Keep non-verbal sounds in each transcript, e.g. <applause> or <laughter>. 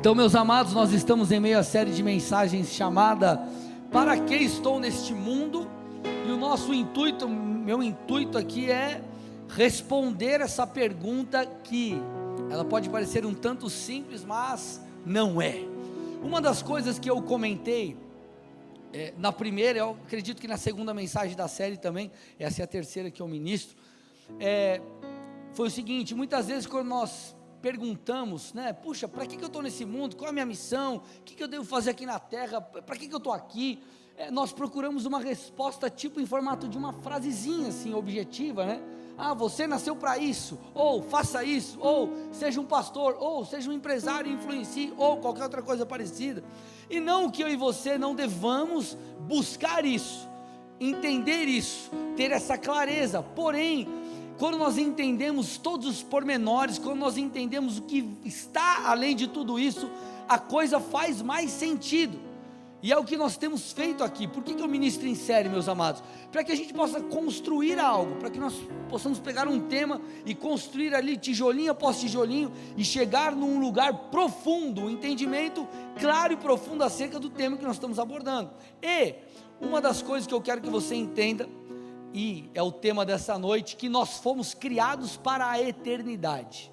Então, meus amados, nós estamos em meio à série de mensagens chamada Para que estou neste mundo? E o nosso intuito, meu intuito aqui é responder essa pergunta que ela pode parecer um tanto simples, mas não é. Uma das coisas que eu comentei é, na primeira, eu acredito que na segunda mensagem da série também, essa é a terceira que eu ministro, é, foi o seguinte: muitas vezes quando nós perguntamos, né? Puxa, para que, que eu estou nesse mundo? Qual é a minha missão? O que, que eu devo fazer aqui na terra? Para que, que eu estou aqui? É, nós procuramos uma resposta tipo em formato de uma frasezinha assim, objetiva, né? Ah, você nasceu para isso, ou faça isso, ou seja um pastor, ou seja um empresário influencie, ou qualquer outra coisa parecida. E não que eu e você não devamos buscar isso, entender isso, ter essa clareza, porém, quando nós entendemos todos os pormenores, quando nós entendemos o que está além de tudo isso, a coisa faz mais sentido. E é o que nós temos feito aqui. Por que, que eu ministro em série, meus amados? Para que a gente possa construir algo, para que nós possamos pegar um tema e construir ali tijolinho após tijolinho e chegar num lugar profundo, um entendimento claro e profundo acerca do tema que nós estamos abordando. E uma das coisas que eu quero que você entenda e é o tema dessa noite, que nós fomos criados para a eternidade.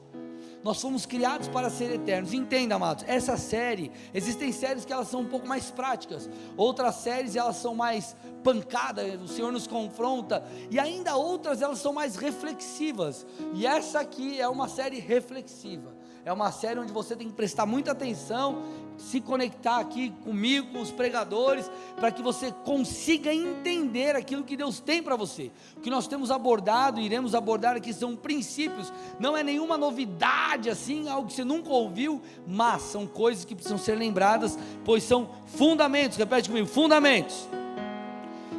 Nós fomos criados para ser eternos. Entenda, amados, essa série, existem séries que elas são um pouco mais práticas, outras séries elas são mais pancada, o Senhor nos confronta, e ainda outras elas são mais reflexivas. E essa aqui é uma série reflexiva. É uma série onde você tem que prestar muita atenção, se conectar aqui comigo, com os pregadores, para que você consiga entender aquilo que Deus tem para você. O que nós temos abordado, iremos abordar aqui são princípios, não é nenhuma novidade assim, algo que você nunca ouviu, mas são coisas que precisam ser lembradas, pois são fundamentos. Repete comigo: fundamentos.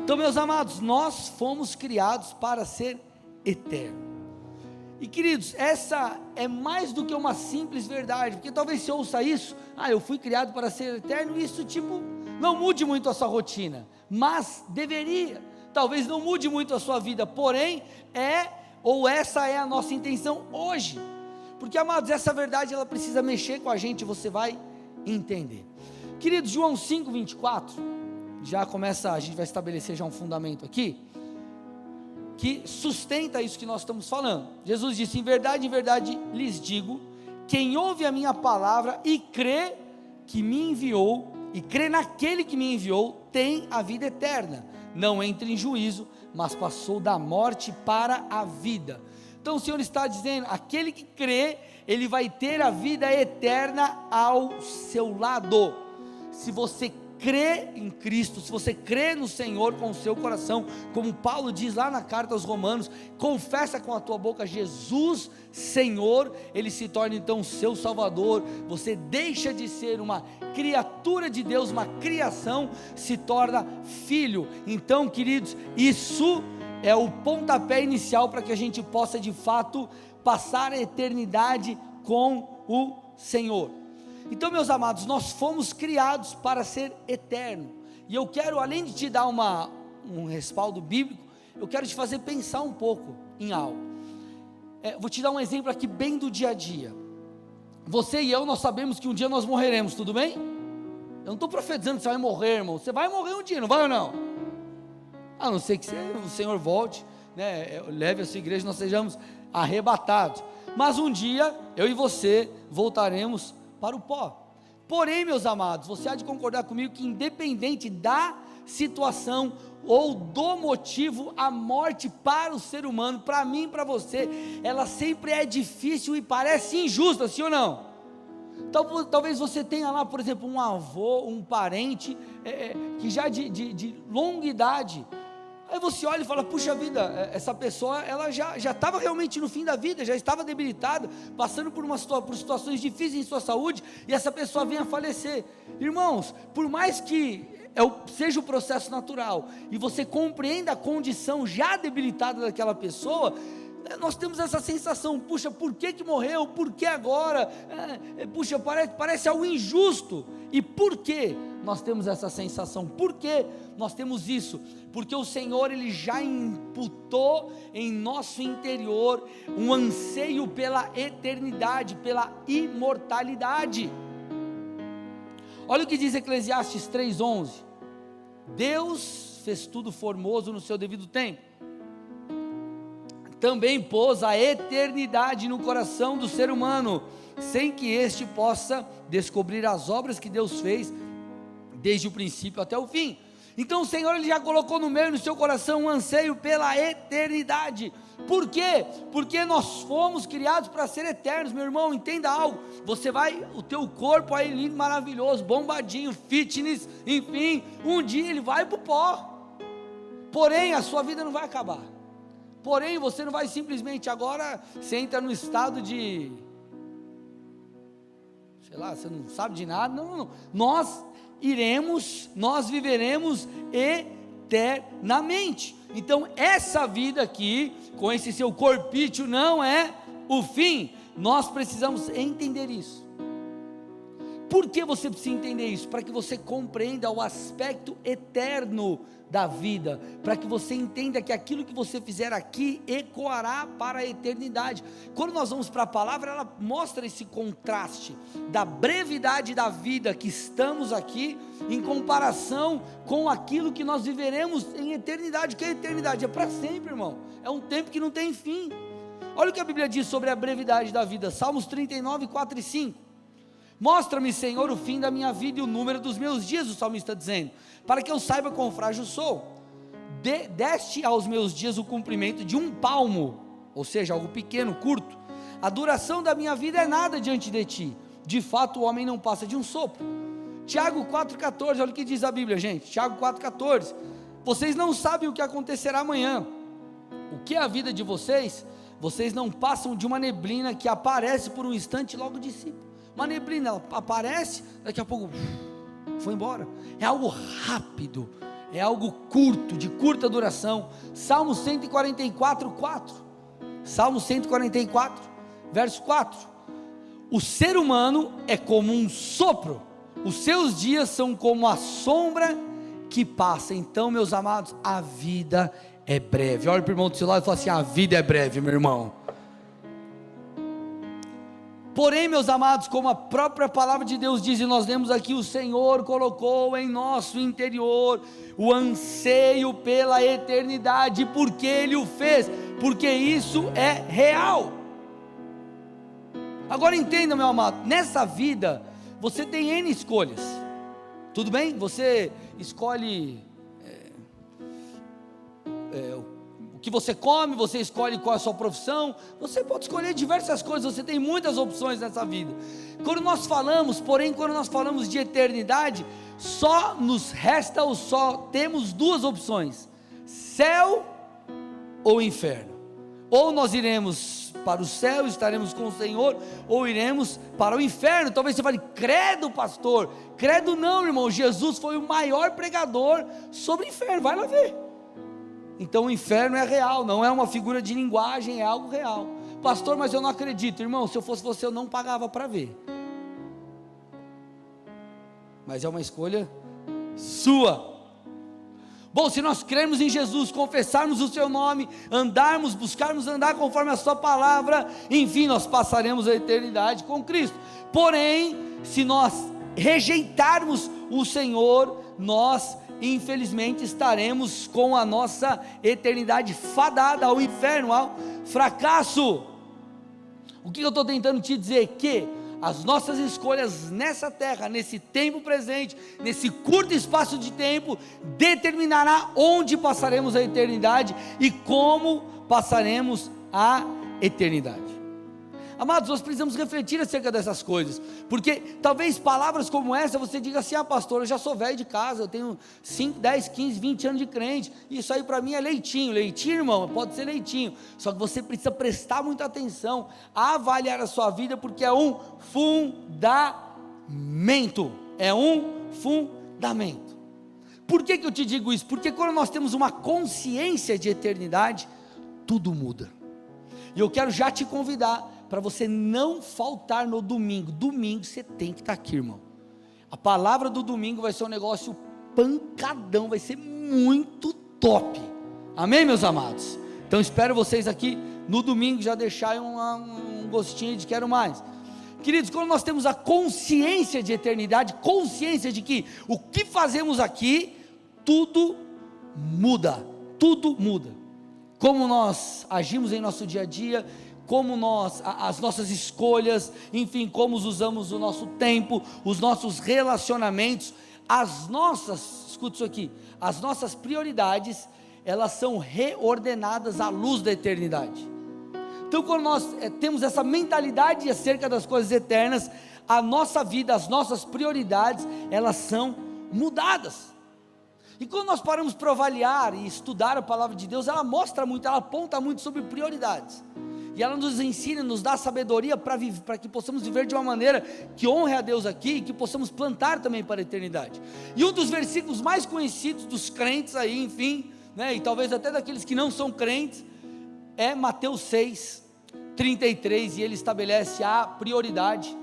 Então, meus amados, nós fomos criados para ser eternos. E queridos, essa é mais do que uma simples verdade, porque talvez você ouça isso, ah, eu fui criado para ser eterno, e isso tipo, não mude muito a sua rotina, mas deveria, talvez não mude muito a sua vida, porém, é, ou essa é a nossa intenção hoje, porque amados, essa verdade ela precisa mexer com a gente, você vai entender. Queridos, João 5, 24, já começa, a gente vai estabelecer já um fundamento aqui, que sustenta isso que nós estamos falando. Jesus disse: Em verdade, em verdade lhes digo: quem ouve a minha palavra e crê que me enviou, e crê naquele que me enviou, tem a vida eterna. Não entra em juízo, mas passou da morte para a vida. Então o Senhor está dizendo: aquele que crê, ele vai ter a vida eterna ao seu lado. Se você crê em Cristo, se você crê no Senhor com o seu coração, como Paulo diz lá na carta aos Romanos, confessa com a tua boca Jesus Senhor, ele se torna então seu Salvador. Você deixa de ser uma criatura de Deus, uma criação, se torna filho. Então, queridos, isso é o pontapé inicial para que a gente possa de fato passar a eternidade com o Senhor. Então, meus amados, nós fomos criados para ser eterno. E eu quero, além de te dar uma, um respaldo bíblico, eu quero te fazer pensar um pouco em algo. É, vou te dar um exemplo aqui bem do dia a dia. Você e eu, nós sabemos que um dia nós morreremos, tudo bem? Eu não estou profetizando que você vai morrer, irmão. Você vai morrer um dia, não vai ou não? A não ser que você, o Senhor volte, né, leve a sua igreja nós sejamos arrebatados. Mas um dia, eu e você voltaremos para o pó. Porém, meus amados, você há de concordar comigo que, independente da situação ou do motivo, a morte para o ser humano, para mim, para você, ela sempre é difícil e parece injusta, sim ou não? Talvez você tenha lá, por exemplo, um avô, um parente é, que já de, de, de longa idade, Aí você olha e fala: puxa vida, é, essa pessoa ela já estava realmente no fim da vida, já estava debilitada, passando por, uma, por situações difíceis em sua saúde, e essa pessoa vem a falecer. Irmãos, por mais que é seja o processo natural e você compreenda a condição já debilitada daquela pessoa, nós temos essa sensação: puxa, por que, que morreu? Por que agora? É, é, puxa, parece, parece algo injusto. E por que nós temos essa sensação? Por que nós temos isso? Porque o Senhor ele já imputou em nosso interior um anseio pela eternidade, pela imortalidade. Olha o que diz Eclesiastes 3:11. Deus fez tudo formoso no seu devido tempo. Também pôs a eternidade no coração do ser humano, sem que este possa descobrir as obras que Deus fez desde o princípio até o fim. Então o Senhor ele já colocou no meio no seu coração um anseio pela eternidade. Por quê? Porque nós fomos criados para ser eternos, meu irmão. Entenda algo. Você vai, o teu corpo aí lindo, maravilhoso, bombadinho, fitness, enfim, um dia ele vai para o pó. Porém, a sua vida não vai acabar. Porém, você não vai simplesmente agora, você entra no estado de sei lá, você não sabe de nada. Não, não, não. Nós iremos, nós viveremos eternamente. Então, essa vida aqui, com esse seu corpício, não é o fim. Nós precisamos entender isso. Por que você precisa entender isso? Para que você compreenda o aspecto eterno da vida, para que você entenda que aquilo que você fizer aqui ecoará para a eternidade. Quando nós vamos para a palavra, ela mostra esse contraste da brevidade da vida que estamos aqui, em comparação com aquilo que nós viveremos em eternidade. O que é eternidade? É para sempre, irmão. É um tempo que não tem fim. Olha o que a Bíblia diz sobre a brevidade da vida, Salmos 39, 4 e 5. Mostra-me, Senhor, o fim da minha vida e o número dos meus dias, o salmista está dizendo, para que eu saiba quão frágil sou. De, deste aos meus dias o cumprimento de um palmo, ou seja, algo pequeno, curto. A duração da minha vida é nada diante de ti. De fato, o homem não passa de um sopro. Tiago 4,14, olha o que diz a Bíblia, gente. Tiago 4,14. Vocês não sabem o que acontecerá amanhã. O que é a vida de vocês? Vocês não passam de uma neblina que aparece por um instante e logo dissipa. Uma neblina, ela aparece, daqui a pouco foi embora. É algo rápido, é algo curto, de curta duração. Salmo 144, 4. Salmo 144, verso 4. O ser humano é como um sopro, os seus dias são como a sombra que passa. Então, meus amados, a vida é breve. Olha para o irmão do seu lado e fala assim: a vida é breve, meu irmão. Porém, meus amados, como a própria palavra de Deus diz, e nós lemos aqui, o Senhor colocou em nosso interior o anseio pela eternidade, porque Ele o fez, porque isso é real. Agora entenda, meu amado, nessa vida você tem N escolhas, tudo bem? Você escolhe que você come, você escolhe qual é a sua profissão, você pode escolher diversas coisas, você tem muitas opções nessa vida. Quando nós falamos, porém, quando nós falamos de eternidade, só nos resta ou só temos duas opções: céu ou inferno. Ou nós iremos para o céu, estaremos com o Senhor, ou iremos para o inferno. Talvez você fale, credo, pastor. Credo não, irmão. Jesus foi o maior pregador sobre o inferno. Vai lá ver. Então o inferno é real, não é uma figura de linguagem, é algo real. Pastor, mas eu não acredito, irmão. Se eu fosse você, eu não pagava para ver. Mas é uma escolha sua. Bom, se nós crermos em Jesus, confessarmos o seu nome, andarmos, buscarmos andar conforme a sua palavra, enfim, nós passaremos a eternidade com Cristo. Porém, se nós rejeitarmos o Senhor, nós infelizmente estaremos com a nossa eternidade fadada ao inferno, ao fracasso. O que eu estou tentando te dizer? Que as nossas escolhas nessa terra, nesse tempo presente, nesse curto espaço de tempo, determinará onde passaremos a eternidade e como passaremos a eternidade. Amados, nós precisamos refletir acerca dessas coisas, porque talvez palavras como essa você diga assim: ah, pastor, eu já sou velho de casa, eu tenho 5, 10, 15, 20 anos de crente, isso aí para mim é leitinho. Leitinho, irmão, pode ser leitinho, só que você precisa prestar muita atenção, avaliar a sua vida, porque é um fundamento. É um fundamento. Por que, que eu te digo isso? Porque quando nós temos uma consciência de eternidade, tudo muda. E eu quero já te convidar para você não faltar no domingo. Domingo você tem que estar tá aqui, irmão. A palavra do domingo vai ser um negócio pancadão, vai ser muito top. Amém, meus amados? Então espero vocês aqui no domingo já deixarem um, um gostinho de quero mais. Queridos, quando nós temos a consciência de eternidade, consciência de que o que fazemos aqui, tudo muda, tudo muda. Como nós agimos em nosso dia a dia, como nós, as nossas escolhas, enfim, como usamos o nosso tempo, os nossos relacionamentos, as nossas, escuta isso aqui, as nossas prioridades, elas são reordenadas à luz da eternidade. Então, quando nós é, temos essa mentalidade acerca das coisas eternas, a nossa vida, as nossas prioridades, elas são mudadas. E quando nós paramos para avaliar e estudar a palavra de Deus, ela mostra muito, ela aponta muito sobre prioridades. E ela nos ensina, nos dá sabedoria para que possamos viver de uma maneira que honre a Deus aqui e que possamos plantar também para a eternidade. E um dos versículos mais conhecidos dos crentes aí, enfim, né, e talvez até daqueles que não são crentes, é Mateus 6, 33, e ele estabelece a prioridade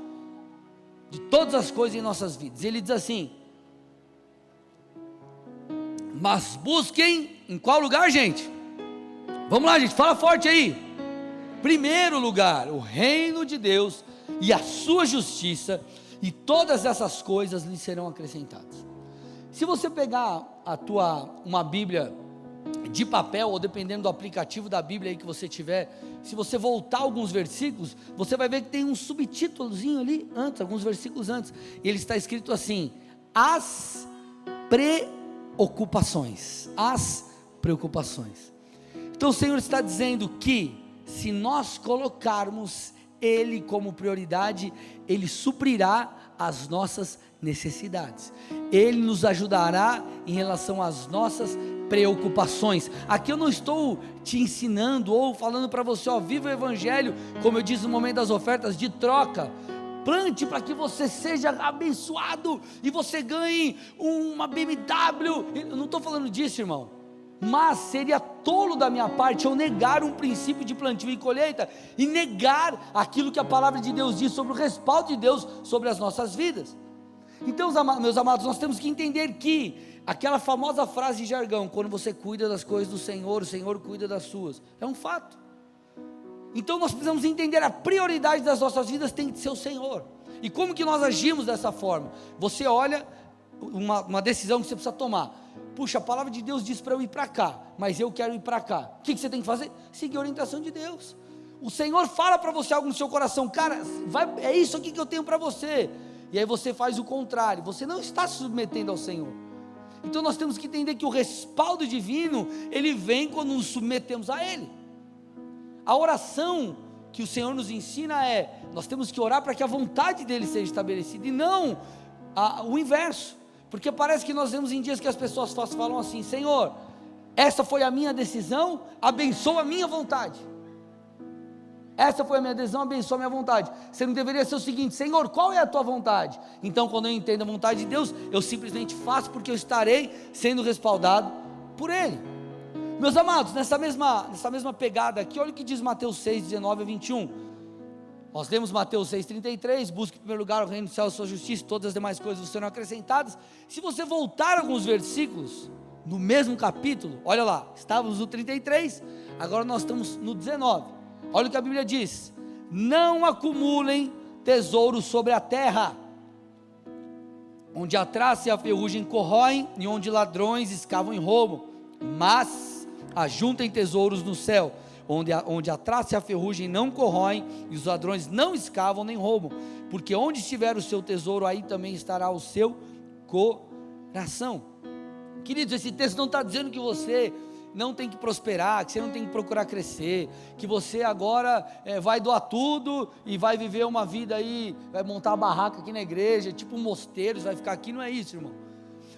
de todas as coisas em nossas vidas. Ele diz assim: Mas busquem em qual lugar, gente? Vamos lá, gente, fala forte aí primeiro lugar o reino de Deus e a sua justiça, e todas essas coisas lhe serão acrescentadas. Se você pegar a tua uma Bíblia de papel ou dependendo do aplicativo da Bíblia aí que você tiver, se você voltar alguns versículos, você vai ver que tem um subtítulozinho ali antes, alguns versículos antes. E ele está escrito assim: as preocupações, as preocupações. Então o Senhor está dizendo que se nós colocarmos Ele como prioridade, Ele suprirá as nossas necessidades, Ele nos ajudará em relação às nossas preocupações. Aqui eu não estou te ensinando ou falando para você, ó, viva o Evangelho, como eu disse no momento das ofertas, de troca. Plante para que você seja abençoado e você ganhe uma BMW. Eu não estou falando disso, irmão mas seria tolo da minha parte eu negar um princípio de plantio e colheita e negar aquilo que a palavra de Deus diz sobre o respaldo de Deus sobre as nossas vidas. Então, meus amados, nós temos que entender que aquela famosa frase de jargão, quando você cuida das coisas do Senhor, o Senhor cuida das suas, é um fato. Então nós precisamos entender a prioridade das nossas vidas tem que ser o Senhor. E como que nós agimos dessa forma? Você olha uma, uma decisão que você precisa tomar puxa, a palavra de Deus diz para eu ir para cá, mas eu quero ir para cá. O que, que, você tem que fazer? Seguir a orientação de Deus. O Senhor fala para você algo no seu coração, cara, vai, é isso aqui que eu tenho para você. E aí você faz o contrário, você não está se submetendo ao Senhor. Então nós temos que entender que o respaldo divino, ele vem quando nos submetemos a Ele. A oração que o Senhor nos ensina é: nós temos que orar para que a vontade dele seja estabelecida, e não a, o inverso. Porque parece que nós vemos em dias que as pessoas falam assim: Senhor, essa foi a minha decisão, abençoa a minha vontade. Essa foi a minha decisão, abençoa a minha vontade. Você não deveria ser o seguinte: Senhor, qual é a tua vontade? Então, quando eu entendo a vontade de Deus, eu simplesmente faço porque eu estarei sendo respaldado por Ele. Meus amados, nessa mesma, nessa mesma pegada aqui, olha o que diz Mateus 6, 19 a 21. Nós lemos Mateus 6,33, busque em primeiro lugar o reino do céu e a sua justiça, todas as demais coisas serão acrescentadas. Se você voltar alguns versículos, no mesmo capítulo, olha lá, estávamos no 33, agora nós estamos no 19. Olha o que a Bíblia diz: Não acumulem tesouros sobre a terra, onde a traça e a ferrugem corroem, e onde ladrões escavam em roubo, mas ajuntem tesouros no céu onde a, onde a traça e a ferrugem não corroem, e os ladrões não escavam nem roubam, porque onde estiver o seu tesouro, aí também estará o seu coração. Queridos, esse texto não está dizendo que você não tem que prosperar, que você não tem que procurar crescer, que você agora é, vai doar tudo e vai viver uma vida aí, vai montar uma barraca aqui na igreja, tipo um mosteiro, vai ficar aqui, não é isso, irmão.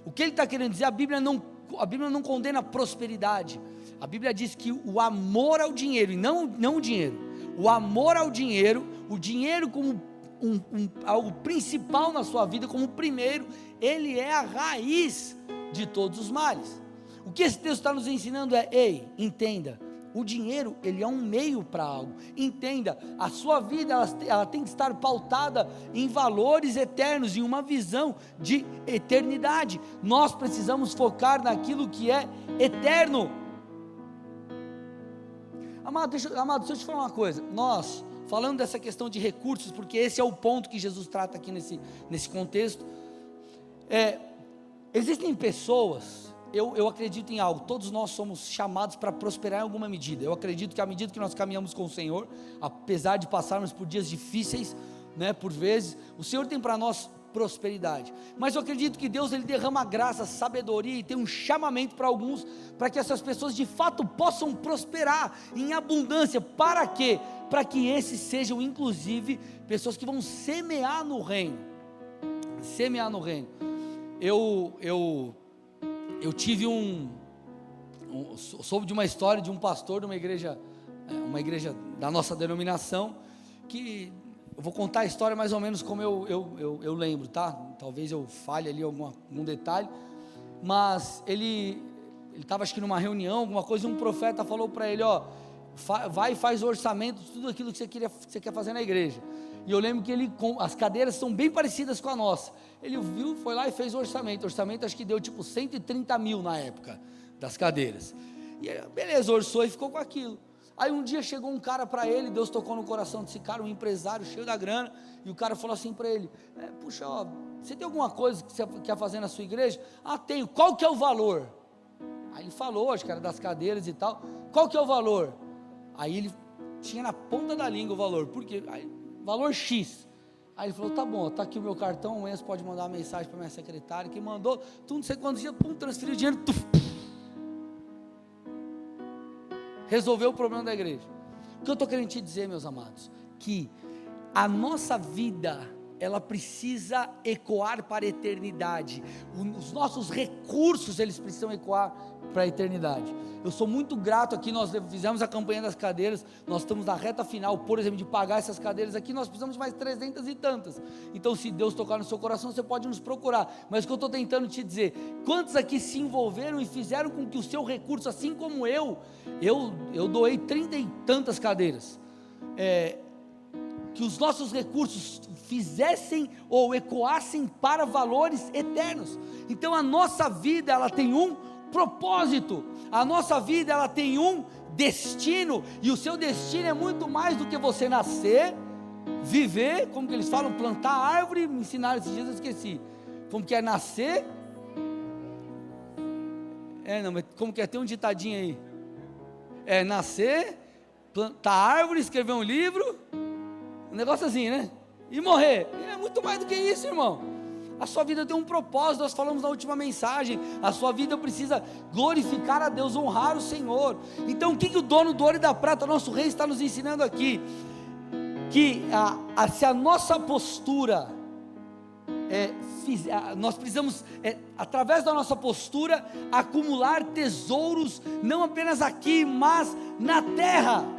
O que ele está querendo dizer, a Bíblia não, a Bíblia não condena a prosperidade, a Bíblia diz que o amor ao dinheiro, e não, não o dinheiro, o amor ao dinheiro, o dinheiro como um, um, algo principal na sua vida, como primeiro, ele é a raiz de todos os males. O que esse texto está nos ensinando é: ei, entenda, o dinheiro, ele é um meio para algo. Entenda, a sua vida ela, ela, tem que estar pautada em valores eternos, em uma visão de eternidade. Nós precisamos focar naquilo que é eterno. Amado deixa, amado, deixa eu te falar uma coisa. Nós, falando dessa questão de recursos, porque esse é o ponto que Jesus trata aqui nesse, nesse contexto. É, existem pessoas, eu, eu acredito em algo, todos nós somos chamados para prosperar em alguma medida. Eu acredito que à medida que nós caminhamos com o Senhor, apesar de passarmos por dias difíceis, né, por vezes, o Senhor tem para nós prosperidade. Mas eu acredito que Deus ele derrama graça, sabedoria e tem um chamamento para alguns, para que essas pessoas de fato possam prosperar em abundância. Para quê? Para que esses sejam inclusive pessoas que vão semear no reino. Semear no reino. Eu eu eu tive um, um soube de uma história de um pastor de uma igreja é, uma igreja da nossa denominação que eu vou contar a história mais ou menos como eu, eu, eu, eu lembro, tá? Talvez eu falhe ali alguma, algum detalhe. Mas ele estava acho que numa reunião, alguma coisa, e um profeta falou para ele: Ó, vai e faz o orçamento de tudo aquilo que você, queria, que você quer fazer na igreja. E eu lembro que ele, as cadeiras são bem parecidas com a nossa. Ele viu, foi lá e fez o orçamento. O orçamento acho que deu tipo 130 mil na época das cadeiras. E beleza, orçou e ficou com aquilo. Aí um dia chegou um cara para ele, Deus tocou no coração desse cara, um empresário cheio da grana, e o cara falou assim para ele: é, Puxa, ó, você tem alguma coisa que você quer fazer na sua igreja? Ah, tenho. Qual que é o valor? Aí ele falou, acho que era das cadeiras e tal. Qual que é o valor? Aí ele tinha na ponta da língua o valor. Por quê? Aí, valor X. Aí ele falou: Tá bom, tá aqui o meu cartão. Amanhã você pode mandar uma mensagem para minha secretária que mandou. Tu não sei quantos dias, pum, transferiu o dinheiro. Tuf, resolveu o problema da igreja. O que eu estou querendo te dizer, meus amados, que a nossa vida ela precisa ecoar para a eternidade. Os nossos recursos eles precisam ecoar para a eternidade. Eu sou muito grato aqui, nós fizemos a campanha das cadeiras, nós estamos na reta final, por exemplo, de pagar essas cadeiras aqui, nós precisamos de mais 300 e tantas. Então, se Deus tocar no seu coração, você pode nos procurar. Mas o que eu estou tentando te dizer, quantos aqui se envolveram e fizeram com que o seu recurso, assim como eu, eu, eu doei 30 e tantas cadeiras. É, que os nossos recursos fizessem ou ecoassem para valores eternos. Então a nossa vida ela tem um propósito. A nossa vida ela tem um destino e o seu destino é muito mais do que você nascer, viver, como que eles falam, plantar árvore, me ensinaram esses dias, eu esqueci. Como que é nascer? É, não, mas como que é? Tem um ditadinho aí. É nascer, plantar árvore, escrever um livro, um negócio assim, né? E morrer. É muito mais do que isso, irmão. A sua vida tem um propósito, nós falamos na última mensagem. A sua vida precisa glorificar a Deus, honrar o Senhor. Então, o que, que o dono do ouro e da prata, nosso rei, está nos ensinando aqui? Que a, a, se a nossa postura, é, nós precisamos, é, através da nossa postura, acumular tesouros, não apenas aqui, mas na terra.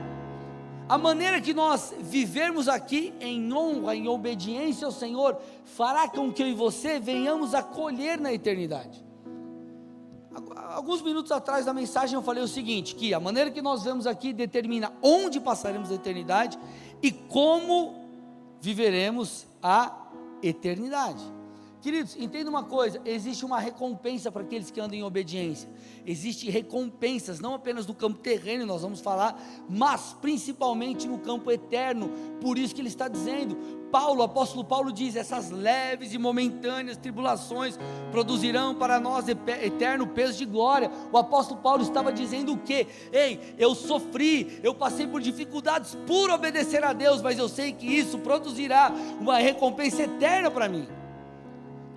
A maneira que nós vivermos aqui em honra, em obediência ao Senhor, fará com que eu e você venhamos a colher na eternidade. Alguns minutos atrás da mensagem eu falei o seguinte: que a maneira que nós vemos aqui determina onde passaremos a eternidade e como viveremos a eternidade. Queridos, entenda uma coisa: existe uma recompensa para aqueles que andam em obediência. Existem recompensas, não apenas no campo terreno, nós vamos falar, mas principalmente no campo eterno. Por isso que ele está dizendo, Paulo, apóstolo Paulo diz: essas leves e momentâneas tribulações produzirão para nós eterno peso de glória. O apóstolo Paulo estava dizendo o que? Ei, eu sofri, eu passei por dificuldades por obedecer a Deus, mas eu sei que isso produzirá uma recompensa eterna para mim.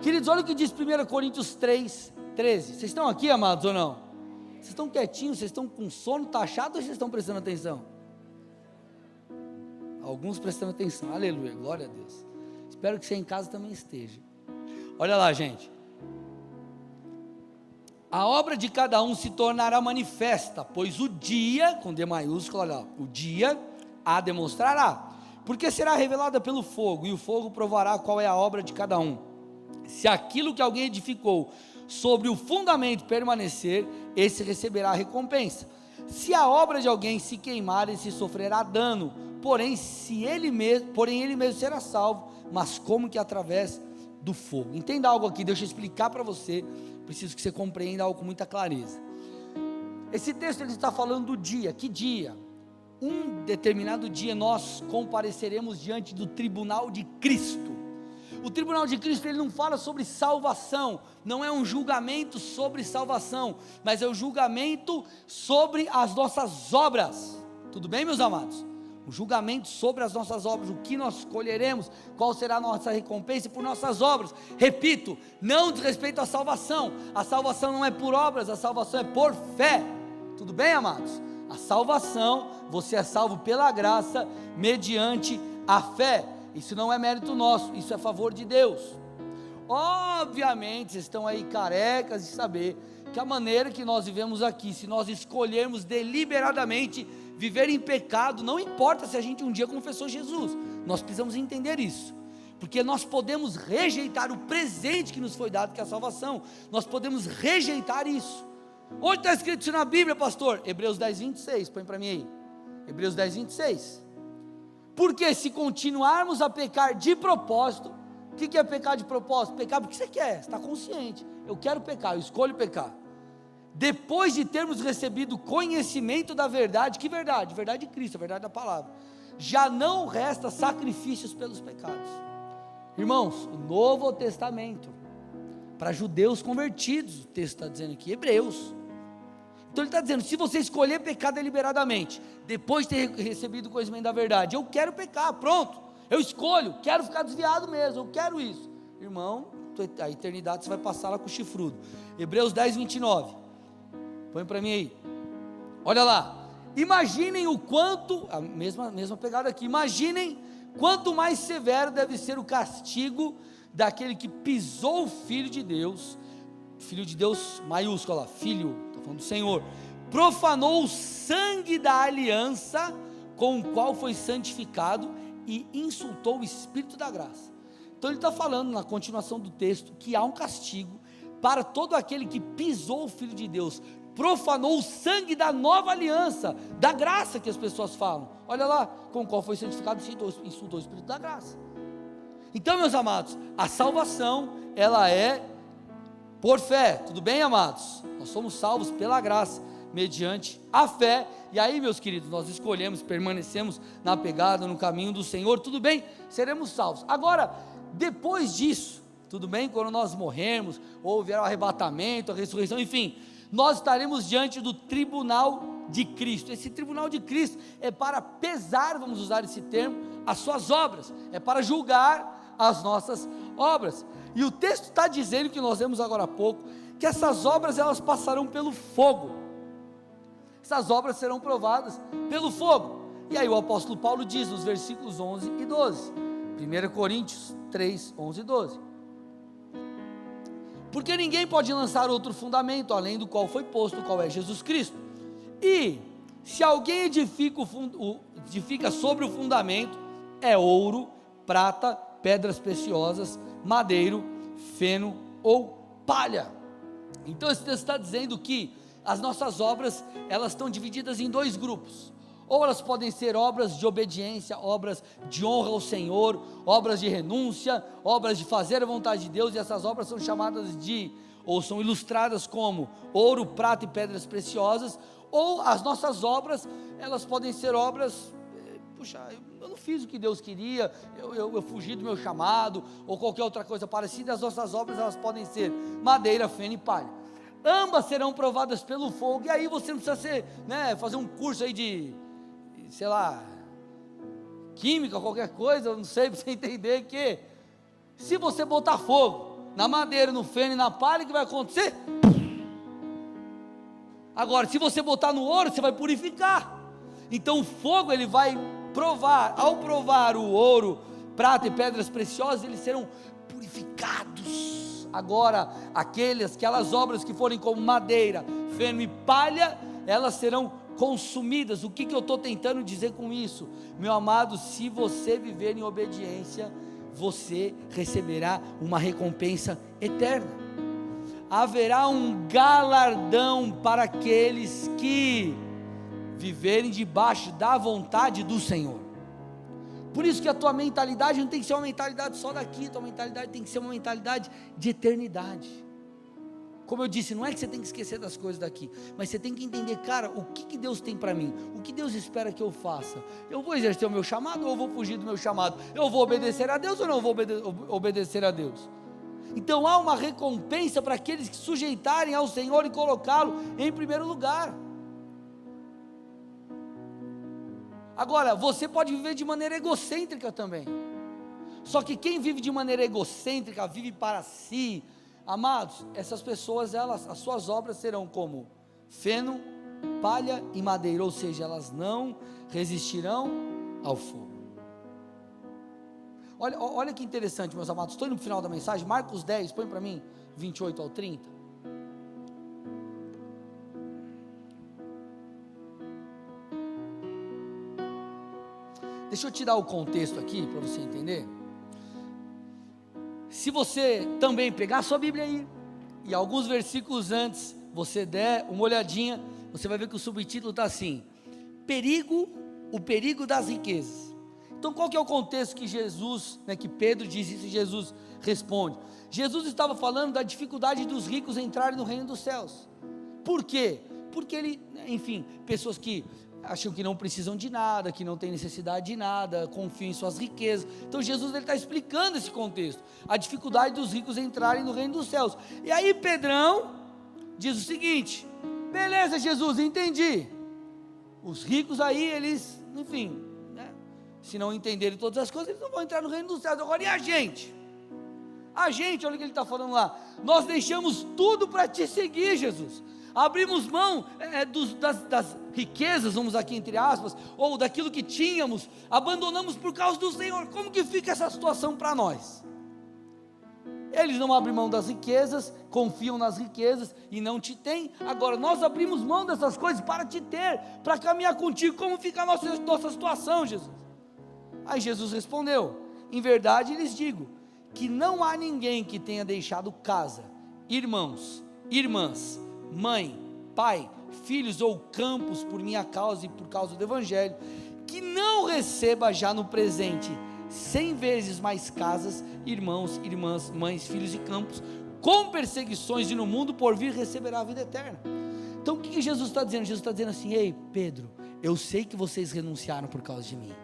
Queridos, olha o que diz 1 Coríntios 3, 13. Vocês estão aqui, amados, ou não? Vocês estão quietinhos, vocês estão com sono, está chato ou vocês estão prestando atenção? Alguns prestando atenção, aleluia, glória a Deus. Espero que você em casa também esteja. Olha lá, gente. A obra de cada um se tornará manifesta, pois o dia, com D maiúsculo, olha lá, o dia a demonstrará, porque será revelada pelo fogo, e o fogo provará qual é a obra de cada um. Se aquilo que alguém edificou sobre o fundamento permanecer, esse receberá a recompensa. Se a obra de alguém se queimar, esse sofrerá dano, porém, se ele mesmo, porém ele mesmo será salvo, mas como que através do fogo. Entenda algo aqui, deixa eu explicar para você. Preciso que você compreenda algo com muita clareza. Esse texto ele está falando do dia. Que dia? um determinado dia nós compareceremos diante do tribunal de Cristo. O tribunal de Cristo ele não fala sobre salvação, não é um julgamento sobre salvação, mas é o um julgamento sobre as nossas obras. Tudo bem, meus amados? O julgamento sobre as nossas obras, o que nós escolheremos, qual será a nossa recompensa por nossas obras. Repito, não diz respeito à salvação. A salvação não é por obras, a salvação é por fé. Tudo bem, amados? A salvação, você é salvo pela graça, mediante a fé. Isso não é mérito nosso, isso é favor de Deus. Obviamente, estão aí carecas de saber que a maneira que nós vivemos aqui, se nós escolhermos deliberadamente viver em pecado, não importa se a gente um dia confessou Jesus, nós precisamos entender isso, porque nós podemos rejeitar o presente que nos foi dado, que é a salvação, nós podemos rejeitar isso. Onde está escrito isso na Bíblia, pastor? Hebreus 10, 26, põe para mim aí. Hebreus 10, 26. Porque se continuarmos a pecar de propósito, o que, que é pecar de propósito? Pecar porque você quer, você está consciente. Eu quero pecar, eu escolho pecar. Depois de termos recebido conhecimento da verdade, que verdade? Verdade de Cristo, a verdade da palavra. Já não resta sacrifícios pelos pecados. Irmãos, o Novo Testamento, para judeus convertidos, o texto está dizendo aqui, hebreus, então ele está dizendo: se você escolher pecar deliberadamente, depois de ter recebido o conhecimento da verdade, eu quero pecar, pronto, eu escolho, quero ficar desviado mesmo, eu quero isso. Irmão, a eternidade você vai passar lá com o chifrudo. Hebreus 10, 29. Põe para mim aí. Olha lá. Imaginem o quanto, a mesma, mesma pegada aqui, imaginem quanto mais severo deve ser o castigo daquele que pisou o Filho de Deus, Filho de Deus maiúsculo, filho estou falando do Senhor, profanou o sangue da aliança com o qual foi santificado e insultou o Espírito da graça. Então ele está falando na continuação do texto que há um castigo para todo aquele que pisou o Filho de Deus, profanou o sangue da nova aliança, da graça que as pessoas falam. Olha lá, com o qual foi santificado e insultou o Espírito da graça. Então, meus amados, a salvação, ela é por fé, tudo bem, amados? Nós somos salvos pela graça, mediante a fé. E aí, meus queridos, nós escolhemos, permanecemos na pegada, no caminho do Senhor, tudo bem? Seremos salvos. Agora, depois disso, tudo bem? Quando nós morrermos, ou o arrebatamento, a ressurreição, enfim, nós estaremos diante do tribunal de Cristo. Esse tribunal de Cristo é para pesar, vamos usar esse termo, as suas obras, é para julgar as nossas obras. E o texto está dizendo que nós vemos agora há pouco que essas obras elas passarão pelo fogo. Essas obras serão provadas pelo fogo. E aí o apóstolo Paulo diz nos versículos 11 e 12. 1 Coríntios 3, 11 e 12. Porque ninguém pode lançar outro fundamento além do qual foi posto, qual é Jesus Cristo. E se alguém edifica, o, edifica sobre o fundamento, é ouro, prata, pedras preciosas, madeiro, feno ou palha. Então esse texto está dizendo que as nossas obras, elas estão divididas em dois grupos. Ou elas podem ser obras de obediência, obras de honra ao Senhor, obras de renúncia, obras de fazer a vontade de Deus, e essas obras são chamadas de, ou são ilustradas como ouro, prata e pedras preciosas, ou as nossas obras, elas podem ser obras, eh, puxa, eu fiz o que Deus queria, eu, eu, eu, fugi do meu chamado, ou qualquer outra coisa parecida, as nossas obras elas podem ser madeira, feno e palha. Ambas serão provadas pelo fogo, e aí você não precisa ser, né, fazer um curso aí de, sei lá, química, qualquer coisa, não sei, para você <laughs> entender que, se você botar fogo na madeira, no feno e na palha, o que vai acontecer? Agora, se você botar no ouro, você vai purificar. Então o fogo ele vai provar, ao provar o ouro, prata e pedras preciosas, eles serão purificados. Agora, aqueles, aquelas obras que forem como madeira, feno e palha, elas serão consumidas. O que, que eu estou tentando dizer com isso? Meu amado, se você viver em obediência, você receberá uma recompensa eterna. Haverá um galardão para aqueles que viverem debaixo da vontade do Senhor. Por isso que a tua mentalidade não tem que ser uma mentalidade só daqui, tua mentalidade tem que ser uma mentalidade de eternidade. Como eu disse, não é que você tem que esquecer das coisas daqui, mas você tem que entender, cara, o que, que Deus tem para mim, o que Deus espera que eu faça. Eu vou exercer o meu chamado ou eu vou fugir do meu chamado? Eu vou obedecer a Deus ou não vou obede obedecer a Deus? Então há uma recompensa para aqueles que sujeitarem ao Senhor e colocá-lo em primeiro lugar. Agora, você pode viver de maneira egocêntrica também. Só que quem vive de maneira egocêntrica, vive para si, Amados, essas pessoas, elas, as suas obras serão como feno, palha e madeira, ou seja, elas não resistirão ao fogo. Olha, olha que interessante, meus amados. Estou indo para o final da mensagem. Marcos 10, põe para mim, 28 ao 30. Deixa eu te dar o contexto aqui para você entender. Se você também pegar a sua Bíblia aí, e alguns versículos antes, você der uma olhadinha, você vai ver que o subtítulo está assim: Perigo, o perigo das riquezas. Então, qual que é o contexto que Jesus, né, que Pedro diz isso e Jesus responde? Jesus estava falando da dificuldade dos ricos entrarem no reino dos céus. Por quê? Porque ele, enfim, pessoas que acham que não precisam de nada, que não têm necessidade de nada, confiam em suas riquezas. Então Jesus está explicando esse contexto, a dificuldade dos ricos entrarem no reino dos céus. E aí Pedrão diz o seguinte: beleza, Jesus, entendi. Os ricos aí, eles, enfim, né, se não entenderem todas as coisas, eles não vão entrar no reino dos céus. Agora, e a gente? A gente, olha o que ele está falando lá. Nós deixamos tudo para te seguir, Jesus abrimos mão é, dos, das, das, riquezas, vamos aqui entre aspas, ou daquilo que tínhamos, abandonamos por causa do Senhor. Como que fica essa situação para nós? Eles não abrem mão das riquezas, confiam nas riquezas e não te têm. Agora, nós abrimos mão dessas coisas para te ter, para caminhar contigo. Como fica a nossa, nossa situação, Jesus? Aí Jesus respondeu: Em verdade lhes digo, que não há ninguém que tenha deixado casa, irmãos, irmãs, mãe, pai, filhos ou campos por minha causa e por causa do Evangelho, que não receba já no presente cem vezes mais casas, irmãos, irmãs, mães, filhos e campos, com perseguições e no mundo por vir receberá a vida eterna. Então o que Jesus está dizendo? Jesus está dizendo assim: Ei, Pedro, eu sei que vocês renunciaram por causa de mim.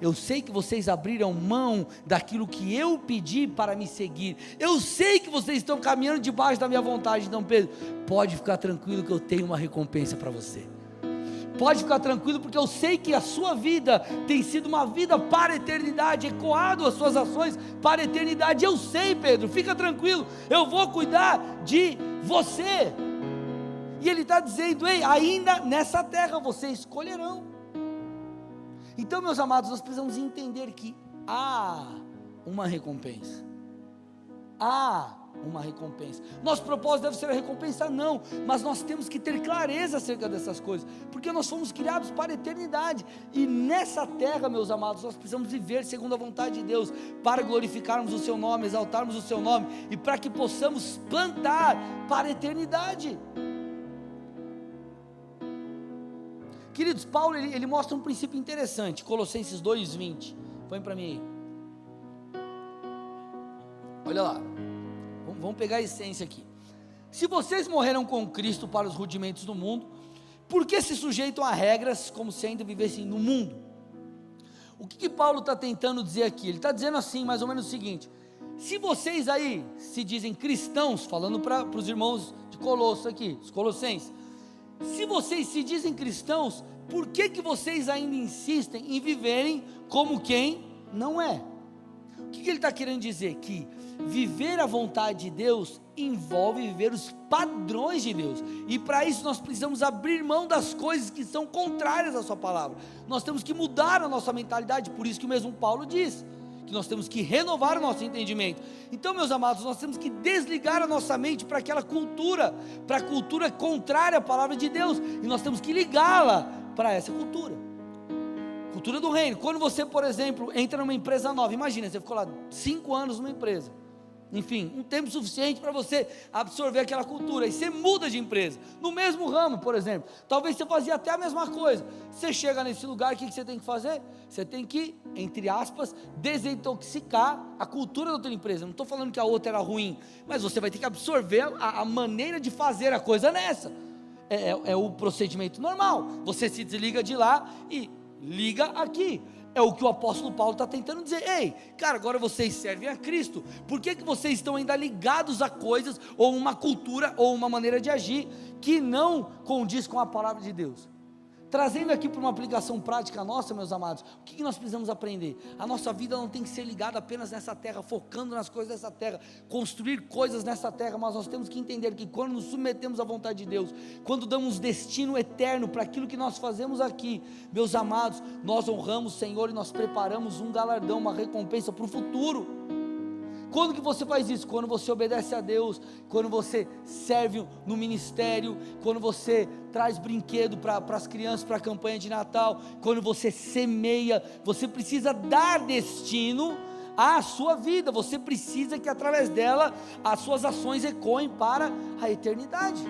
Eu sei que vocês abriram mão daquilo que eu pedi para me seguir. Eu sei que vocês estão caminhando debaixo da minha vontade. Então, Pedro, pode ficar tranquilo que eu tenho uma recompensa para você. Pode ficar tranquilo, porque eu sei que a sua vida tem sido uma vida para a eternidade, ecoado as suas ações para a eternidade. Eu sei, Pedro, fica tranquilo, eu vou cuidar de você. E ele está dizendo: ei, ainda nessa terra vocês escolherão. Então, meus amados, nós precisamos entender que há uma recompensa. Há uma recompensa. Nosso propósito deve ser a recompensa, não, mas nós temos que ter clareza acerca dessas coisas, porque nós fomos criados para a eternidade, e nessa terra, meus amados, nós precisamos viver segundo a vontade de Deus, para glorificarmos o Seu nome, exaltarmos o Seu nome, e para que possamos plantar para a eternidade. Queridos, Paulo ele, ele mostra um princípio interessante, Colossenses 2,20. Põe para mim aí. Olha lá, vamos pegar a essência aqui. Se vocês morreram com Cristo para os rudimentos do mundo, por que se sujeitam a regras como se ainda vivessem no mundo? O que, que Paulo está tentando dizer aqui? Ele está dizendo assim, mais ou menos o seguinte: se vocês aí se dizem cristãos, falando para os irmãos de Colosso aqui, os colossenses, se vocês se dizem cristãos, por que, que vocês ainda insistem em viverem como quem não é? O que, que ele está querendo dizer? Que viver a vontade de Deus envolve viver os padrões de Deus, e para isso nós precisamos abrir mão das coisas que são contrárias à Sua palavra. Nós temos que mudar a nossa mentalidade, por isso que o mesmo Paulo diz que nós temos que renovar o nosso entendimento. Então, meus amados, nós temos que desligar a nossa mente para aquela cultura, para a cultura contrária à palavra de Deus, e nós temos que ligá-la para essa cultura. Cultura do reino. Quando você, por exemplo, entra numa empresa nova, imagina, você ficou lá cinco anos numa empresa. Enfim, um tempo suficiente para você absorver aquela cultura. E você muda de empresa. No mesmo ramo, por exemplo. Talvez você fazia até a mesma coisa. Você chega nesse lugar, o que você tem que fazer? Você tem que, entre aspas, desintoxicar a cultura da outra empresa. Não estou falando que a outra era ruim, mas você vai ter que absorver a, a maneira de fazer a coisa nessa. É, é, é o procedimento normal. Você se desliga de lá e liga aqui. É o que o apóstolo Paulo está tentando dizer. Ei, cara, agora vocês servem a Cristo. Por que, que vocês estão ainda ligados a coisas, ou uma cultura, ou uma maneira de agir, que não condiz com a palavra de Deus? Trazendo aqui para uma aplicação prática nossa, meus amados, o que nós precisamos aprender? A nossa vida não tem que ser ligada apenas nessa terra, focando nas coisas dessa terra, construir coisas nessa terra, mas nós temos que entender que quando nos submetemos à vontade de Deus, quando damos destino eterno para aquilo que nós fazemos aqui, meus amados, nós honramos o Senhor e nós preparamos um galardão, uma recompensa para o futuro. Quando que você faz isso? Quando você obedece a Deus, quando você serve no ministério, quando você traz brinquedo para as crianças para a campanha de Natal, quando você semeia, você precisa dar destino à sua vida, você precisa que através dela as suas ações ecoem para a eternidade.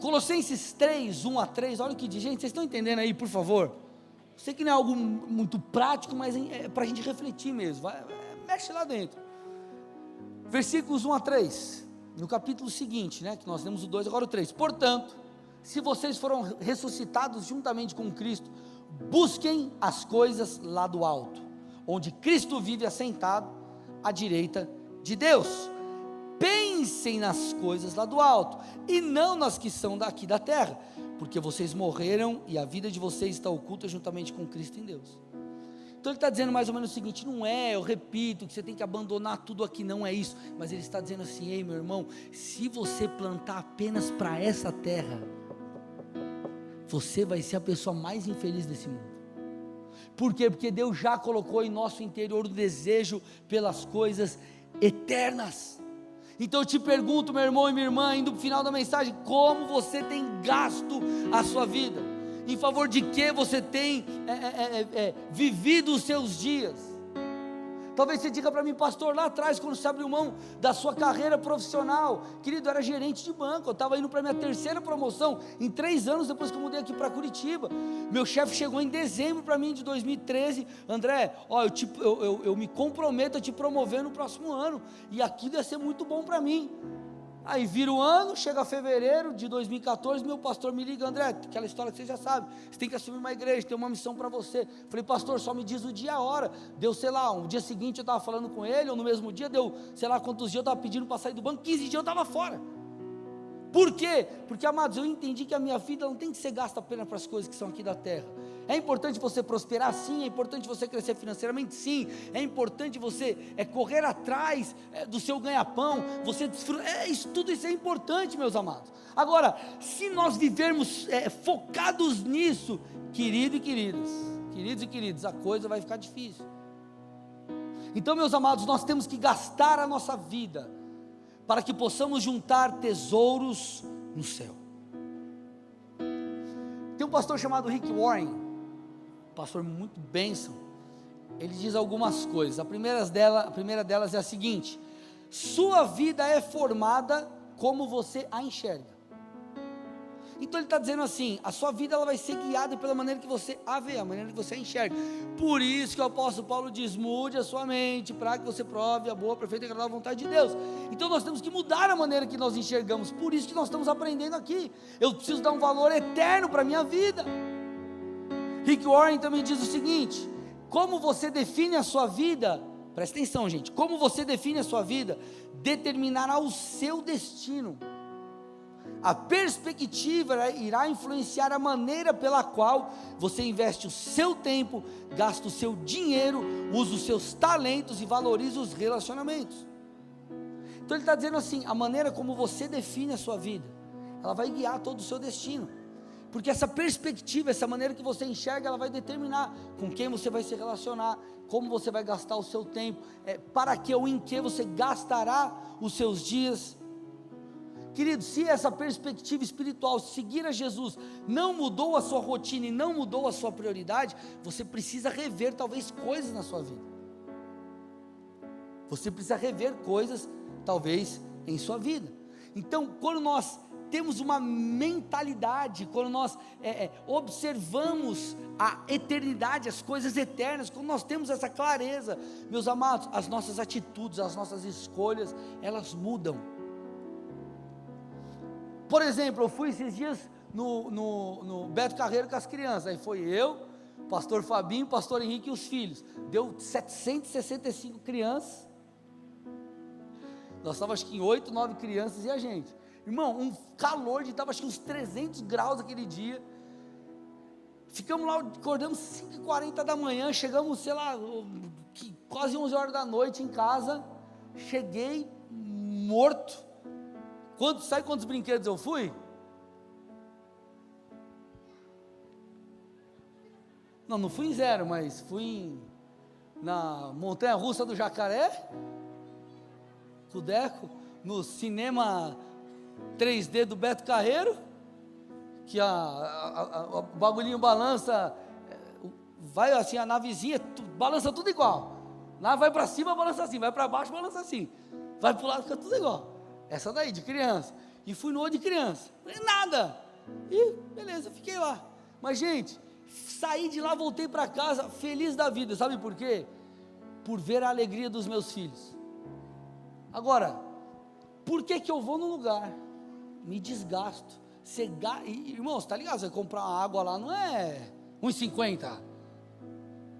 Colossenses 3, 1 a 3, olha o que diz, gente, vocês estão entendendo aí, por favor? Sei que não é algo muito prático, mas é para a gente refletir mesmo. Vai, mexe lá dentro. Versículos 1 a 3. No capítulo seguinte, né? Que nós temos o 2, agora o 3. Portanto, se vocês foram ressuscitados juntamente com Cristo, busquem as coisas lá do alto, onde Cristo vive assentado à direita de Deus. Pensem nas coisas lá do alto, e não nas que são daqui da terra porque vocês morreram e a vida de vocês está oculta juntamente com Cristo em Deus. Então ele está dizendo mais ou menos o seguinte: não é, eu repito, que você tem que abandonar tudo aqui, não é isso, mas ele está dizendo assim: ei meu irmão, se você plantar apenas para essa terra, você vai ser a pessoa mais infeliz desse mundo. Por quê? Porque Deus já colocou em nosso interior o desejo pelas coisas eternas. Então eu te pergunto, meu irmão e minha irmã, indo para o final da mensagem, como você tem gasto a sua vida? Em favor de que você tem é, é, é, é vivido os seus dias? Talvez você diga para mim, pastor, lá atrás, quando você abriu mão da sua carreira profissional, querido, era gerente de banco, eu estava indo para minha terceira promoção em três anos depois que eu mudei aqui para Curitiba. Meu chefe chegou em dezembro para mim de 2013, André, ó, eu, te, eu, eu, eu me comprometo a te promover no próximo ano, e aquilo ia ser muito bom para mim. Aí vira o ano, chega fevereiro de 2014, meu pastor me liga, André, aquela história que você já sabe, você tem que assumir uma igreja, tem uma missão para você. Falei, pastor, só me diz o dia e a hora. Deu, sei lá, um dia seguinte eu estava falando com ele, ou no mesmo dia deu, sei lá quantos dias eu estava pedindo para sair do banco, 15 dias eu estava fora. Por quê? Porque, amados, eu entendi que a minha vida não tem que ser gasta apenas para as coisas que são aqui da terra. É importante você prosperar, sim. É importante você crescer financeiramente, sim. É importante você é, correr atrás é, do seu ganha-pão. Você desfrutar. É, isso, tudo isso é importante, meus amados. Agora, se nós vivermos é, focados nisso, querido e queridas, queridos e queridos, a coisa vai ficar difícil. Então, meus amados, nós temos que gastar a nossa vida para que possamos juntar tesouros no céu. Tem um pastor chamado Rick Warren, pastor muito bênção, ele diz algumas coisas. A primeira, dela, a primeira delas é a seguinte: sua vida é formada como você a enxerga. Então ele está dizendo assim: a sua vida ela vai ser guiada pela maneira que você a vê, a maneira que você a enxerga. Por isso que o apóstolo Paulo diz: mude a sua mente, para que você prove a boa, perfeita e agradável vontade de Deus. Então nós temos que mudar a maneira que nós enxergamos. Por isso que nós estamos aprendendo aqui. Eu preciso dar um valor eterno para a minha vida. Rick Warren também diz o seguinte: como você define a sua vida, presta atenção, gente, como você define a sua vida, determinará o seu destino. A perspectiva irá influenciar a maneira pela qual você investe o seu tempo, gasta o seu dinheiro, usa os seus talentos e valoriza os relacionamentos. Então ele está dizendo assim: a maneira como você define a sua vida, ela vai guiar todo o seu destino. Porque essa perspectiva, essa maneira que você enxerga, ela vai determinar com quem você vai se relacionar, como você vai gastar o seu tempo, é, para que ou em que você gastará os seus dias. Querido, se essa perspectiva espiritual, seguir a Jesus, não mudou a sua rotina e não mudou a sua prioridade, você precisa rever talvez coisas na sua vida. Você precisa rever coisas, talvez, em sua vida. Então, quando nós temos uma mentalidade, quando nós é, é, observamos a eternidade, as coisas eternas, quando nós temos essa clareza, meus amados, as nossas atitudes, as nossas escolhas, elas mudam. Por exemplo, eu fui esses dias no, no, no Beto Carreiro com as crianças, aí foi eu, pastor Fabinho, pastor Henrique e os filhos, deu 765 crianças, nós estávamos acho que em 8, 9 crianças e a gente, Irmão, um calor de estava acho que uns 300 graus aquele dia. Ficamos lá, acordamos 5h40 da manhã, chegamos, sei lá, quase 11 horas da noite em casa. Cheguei morto. Quando, sabe quantos brinquedos eu fui? Não, não fui em zero, mas fui em, na montanha russa do Jacaré, Tudeco, no cinema 3D do Beto Carreiro, que a, a, a, o bagulhinho balança, é, vai assim, a navezinha, tu, balança tudo igual. Lá vai para cima, balança assim, vai para baixo, balança assim. Vai para o lado, fica tudo igual. Essa daí, de criança. E fui no de criança. Falei, nada. E beleza, fiquei lá. Mas, gente, saí de lá, voltei para casa, feliz da vida. Sabe por quê? Por ver a alegria dos meus filhos. Agora, por que, que eu vou num lugar? me desgasto. Você ga... Irmão, você tá ligado? Você comprar água lá não é 1,50.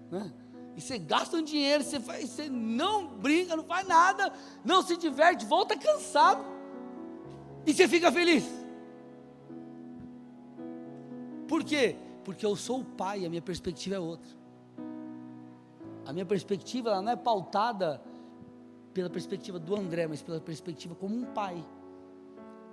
Né? E você gasta um dinheiro, você, faz, você não brinca, não faz nada, não se diverte, volta cansado. E você fica feliz. Por quê? Porque eu sou o pai, a minha perspectiva é outra. A minha perspectiva ela não é pautada pela perspectiva do André, mas pela perspectiva como um pai.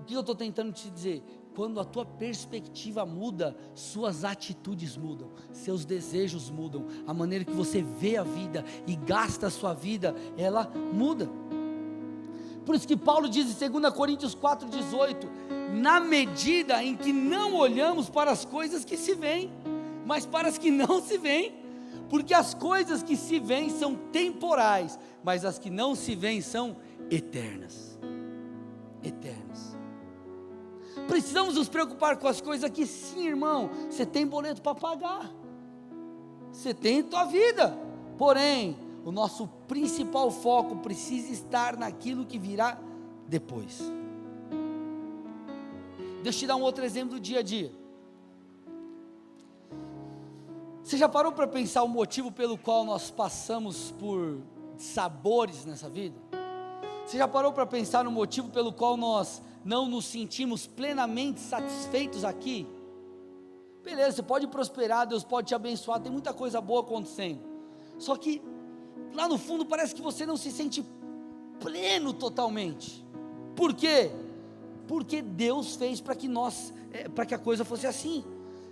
O que eu estou tentando te dizer? Quando a tua perspectiva muda, suas atitudes mudam, seus desejos mudam, a maneira que você vê a vida e gasta a sua vida, ela muda. Por isso que Paulo diz em 2 Coríntios 4,18: na medida em que não olhamos para as coisas que se veem, mas para as que não se veem, porque as coisas que se veem são temporais, mas as que não se veem são eternas. Eternas. Precisamos nos preocupar com as coisas que sim, irmão, você tem boleto para pagar. Você tem tua vida. Porém, o nosso principal foco precisa estar naquilo que virá depois. Deixa eu te dar um outro exemplo do dia a dia. Você já parou para pensar o motivo pelo qual nós passamos por sabores nessa vida? Você já parou para pensar no motivo pelo qual nós não nos sentimos plenamente satisfeitos aqui, beleza, você pode prosperar, Deus pode te abençoar, tem muita coisa boa acontecendo. Só que lá no fundo parece que você não se sente pleno totalmente. Por quê? Porque Deus fez para que nós, é, para que a coisa fosse assim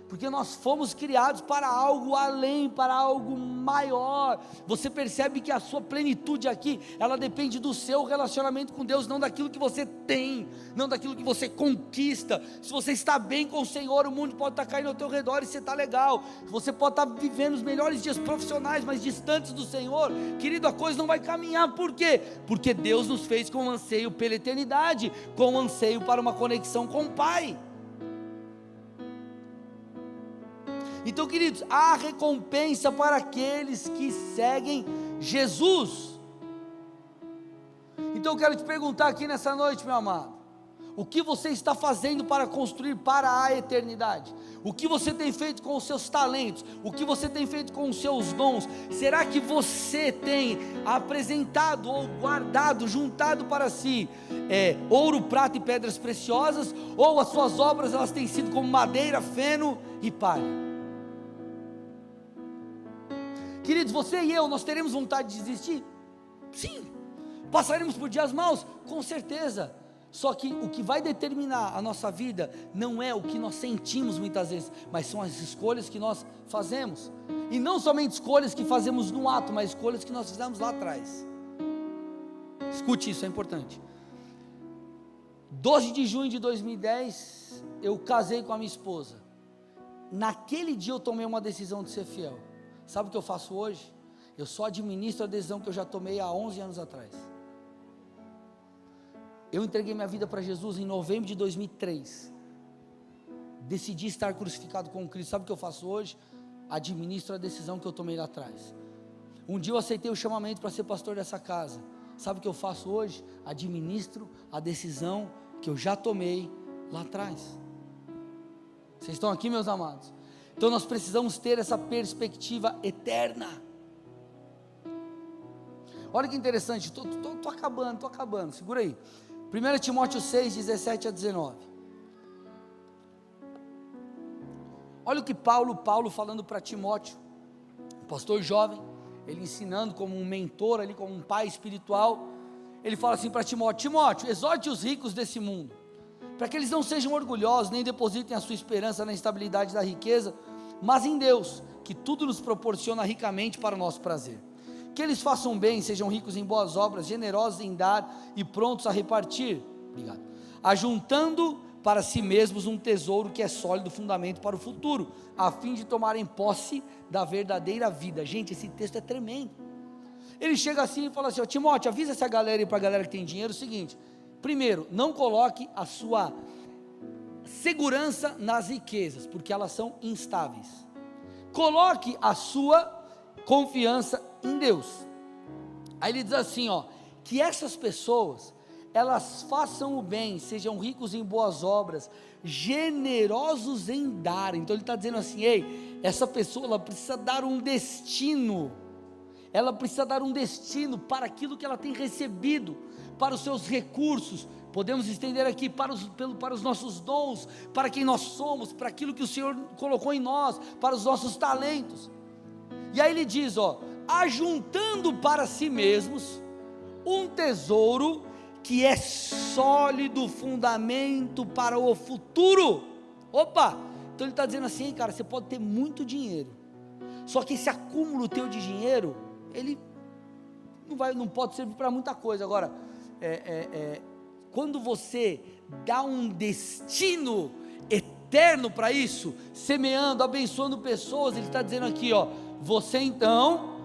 porque nós fomos criados para algo além, para algo maior. Você percebe que a sua plenitude aqui, ela depende do seu relacionamento com Deus, não daquilo que você tem, não daquilo que você conquista. Se você está bem com o Senhor, o mundo pode estar caindo ao teu redor e você está legal. Você pode estar vivendo os melhores dias profissionais, mas distantes do Senhor, querido, a coisa não vai caminhar. Por quê? Porque Deus nos fez com anseio pela eternidade, com anseio para uma conexão com o Pai. Então, queridos, há recompensa para aqueles que seguem Jesus. Então, eu quero te perguntar aqui nessa noite, meu amado. O que você está fazendo para construir para a eternidade? O que você tem feito com os seus talentos? O que você tem feito com os seus dons? Será que você tem apresentado ou guardado, juntado para si é, ouro, prata e pedras preciosas? Ou as suas obras elas têm sido como madeira, feno e palha? Queridos, você e eu, nós teremos vontade de desistir? Sim. Passaremos por dias maus? Com certeza. Só que o que vai determinar a nossa vida não é o que nós sentimos muitas vezes, mas são as escolhas que nós fazemos. E não somente escolhas que fazemos no ato, mas escolhas que nós fizemos lá atrás. Escute isso, é importante. 12 de junho de 2010, eu casei com a minha esposa. Naquele dia eu tomei uma decisão de ser fiel. Sabe o que eu faço hoje? Eu só administro a decisão que eu já tomei há 11 anos atrás. Eu entreguei minha vida para Jesus em novembro de 2003. Decidi estar crucificado com Cristo. Sabe o que eu faço hoje? Administro a decisão que eu tomei lá atrás. Um dia eu aceitei o chamamento para ser pastor dessa casa. Sabe o que eu faço hoje? Administro a decisão que eu já tomei lá atrás. Vocês estão aqui, meus amados? Então nós precisamos ter essa perspectiva eterna. Olha que interessante, estou acabando, estou acabando, segura aí. 1 Timóteo 6, 17 a 19. Olha o que Paulo, Paulo falando para Timóteo, pastor jovem, ele ensinando como um mentor ali, como um pai espiritual. Ele fala assim para Timóteo: Timóteo, exorte os ricos desse mundo, para que eles não sejam orgulhosos, nem depositem a sua esperança na estabilidade da riqueza, mas em Deus, que tudo nos proporciona ricamente para o nosso prazer. Que eles façam bem, sejam ricos em boas obras, generosos em dar e prontos a repartir. Obrigado. Ajuntando para si mesmos um tesouro que é sólido fundamento para o futuro, a fim de tomarem posse da verdadeira vida. Gente, esse texto é tremendo. Ele chega assim e fala assim: ó, Timóteo, avisa essa galera e para a galera que tem dinheiro o seguinte: primeiro, não coloque a sua segurança nas riquezas, porque elas são instáveis. Coloque a sua confiança em Deus. Aí ele diz assim, ó, que essas pessoas elas façam o bem, sejam ricos em boas obras, generosos em dar. Então ele está dizendo assim: ei, essa pessoa ela precisa dar um destino, ela precisa dar um destino para aquilo que ela tem recebido, para os seus recursos. Podemos estender aqui para os, para os nossos dons, para quem nós somos, para aquilo que o Senhor colocou em nós, para os nossos talentos. E aí ele diz: ó, ajuntando para si mesmos um tesouro que é sólido fundamento para o futuro. Opa! Então ele está dizendo assim, cara, você pode ter muito dinheiro, só que esse acúmulo teu de dinheiro, ele não, vai, não pode servir para muita coisa. Agora, é, é, é, quando você dá um destino eterno para isso, semeando, abençoando pessoas, ele está dizendo aqui, ó, você então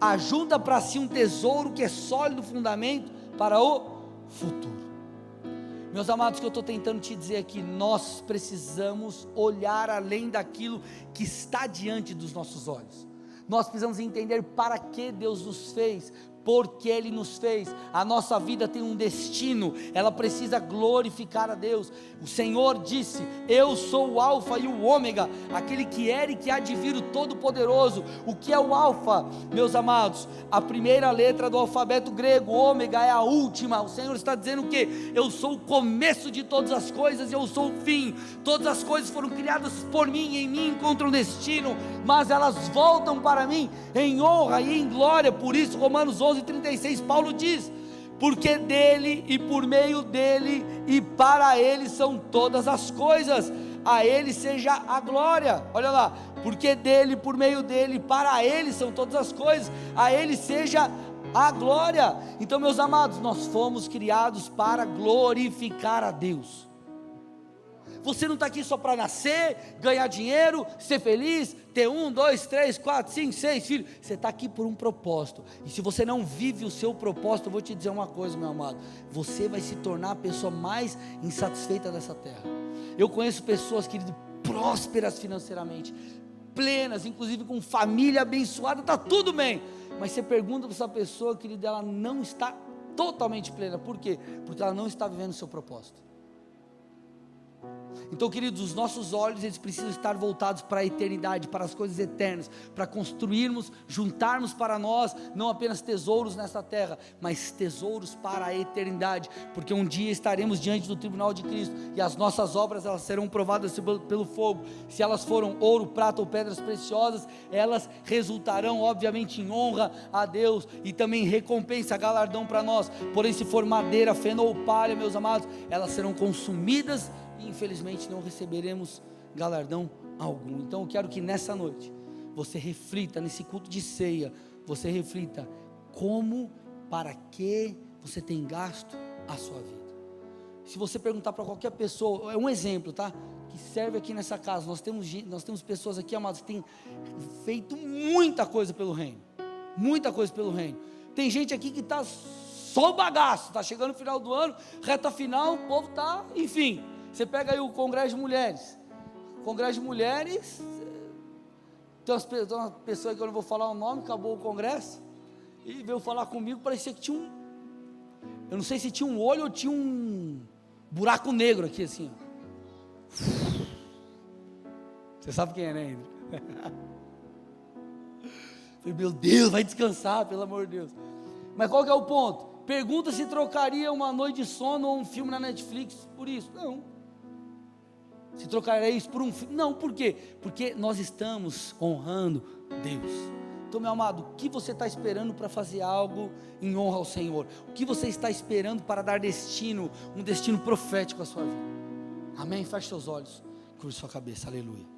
ajuda para si um tesouro que é sólido fundamento para o futuro. Meus amados, o que eu estou tentando te dizer aqui, nós precisamos olhar além daquilo que está diante dos nossos olhos. Nós precisamos entender para que Deus nos fez, porque Ele nos fez. A nossa vida tem um destino, ela precisa glorificar a Deus. O Senhor disse: Eu sou o Alfa e o Ômega, aquele que era e que há de vir o Todo-Poderoso. O que é o Alfa, meus amados? A primeira letra do alfabeto grego, Ômega é a última. O Senhor está dizendo que eu sou o começo de todas as coisas, eu sou o fim. Todas as coisas foram criadas por mim, e em mim encontram destino, mas elas voltam para mim em honra e em glória. Por isso, Romanos 11 36, Paulo diz: porque dele e por meio dele e para ele são todas as coisas, a ele seja a glória. Olha lá, porque dele, por meio dele, para ele são todas as coisas, a ele seja a glória. Então, meus amados, nós fomos criados para glorificar a Deus. Você não está aqui só para nascer, ganhar dinheiro, ser feliz, ter um, dois, três, quatro, cinco, seis filhos. Você está aqui por um propósito. E se você não vive o seu propósito, eu vou te dizer uma coisa, meu amado: você vai se tornar a pessoa mais insatisfeita dessa terra. Eu conheço pessoas, querido, prósperas financeiramente, plenas, inclusive com família abençoada, está tudo bem. Mas você pergunta para essa pessoa, querido, ela não está totalmente plena. Por quê? Porque ela não está vivendo o seu propósito. Então, queridos, os nossos olhos eles precisam estar voltados para a eternidade, para as coisas eternas, para construirmos, juntarmos para nós não apenas tesouros nessa terra, mas tesouros para a eternidade, porque um dia estaremos diante do tribunal de Cristo e as nossas obras elas serão provadas pelo fogo. Se elas foram ouro, prata ou pedras preciosas, elas resultarão obviamente em honra a Deus e também recompensa, galardão para nós. Porém, se for madeira, feno ou palha, meus amados, elas serão consumidas e infelizmente não receberemos galardão algum. Então eu quero que nessa noite você reflita nesse culto de ceia, você reflita como, para que você tem gasto a sua vida. Se você perguntar para qualquer pessoa, é um exemplo, tá? Que serve aqui nessa casa. Nós temos, nós temos pessoas aqui, amados, que têm feito muita coisa pelo reino. Muita coisa pelo reino. Tem gente aqui que está só bagaço, está chegando no final do ano, reta final, o povo está, enfim. Você pega aí o Congresso de Mulheres. Congresso de Mulheres, tem, uma pessoa que eu não vou falar o nome, acabou o congresso, e veio falar comigo, parecia que tinha um. Eu não sei se tinha um olho ou tinha um buraco negro aqui assim. Você sabe quem é, né, André? <laughs> Meu Deus, vai descansar, pelo amor de Deus. Mas qual que é o ponto? Pergunta se trocaria uma noite de sono ou um filme na Netflix por isso. Não. Se trocaria isso por um filme. Não, por quê? Porque nós estamos honrando Deus. Então, meu amado, o que você está esperando para fazer algo em honra ao Senhor? O que você está esperando para dar destino, um destino profético à sua vida? Amém? Feche seus olhos, curva sua cabeça, aleluia.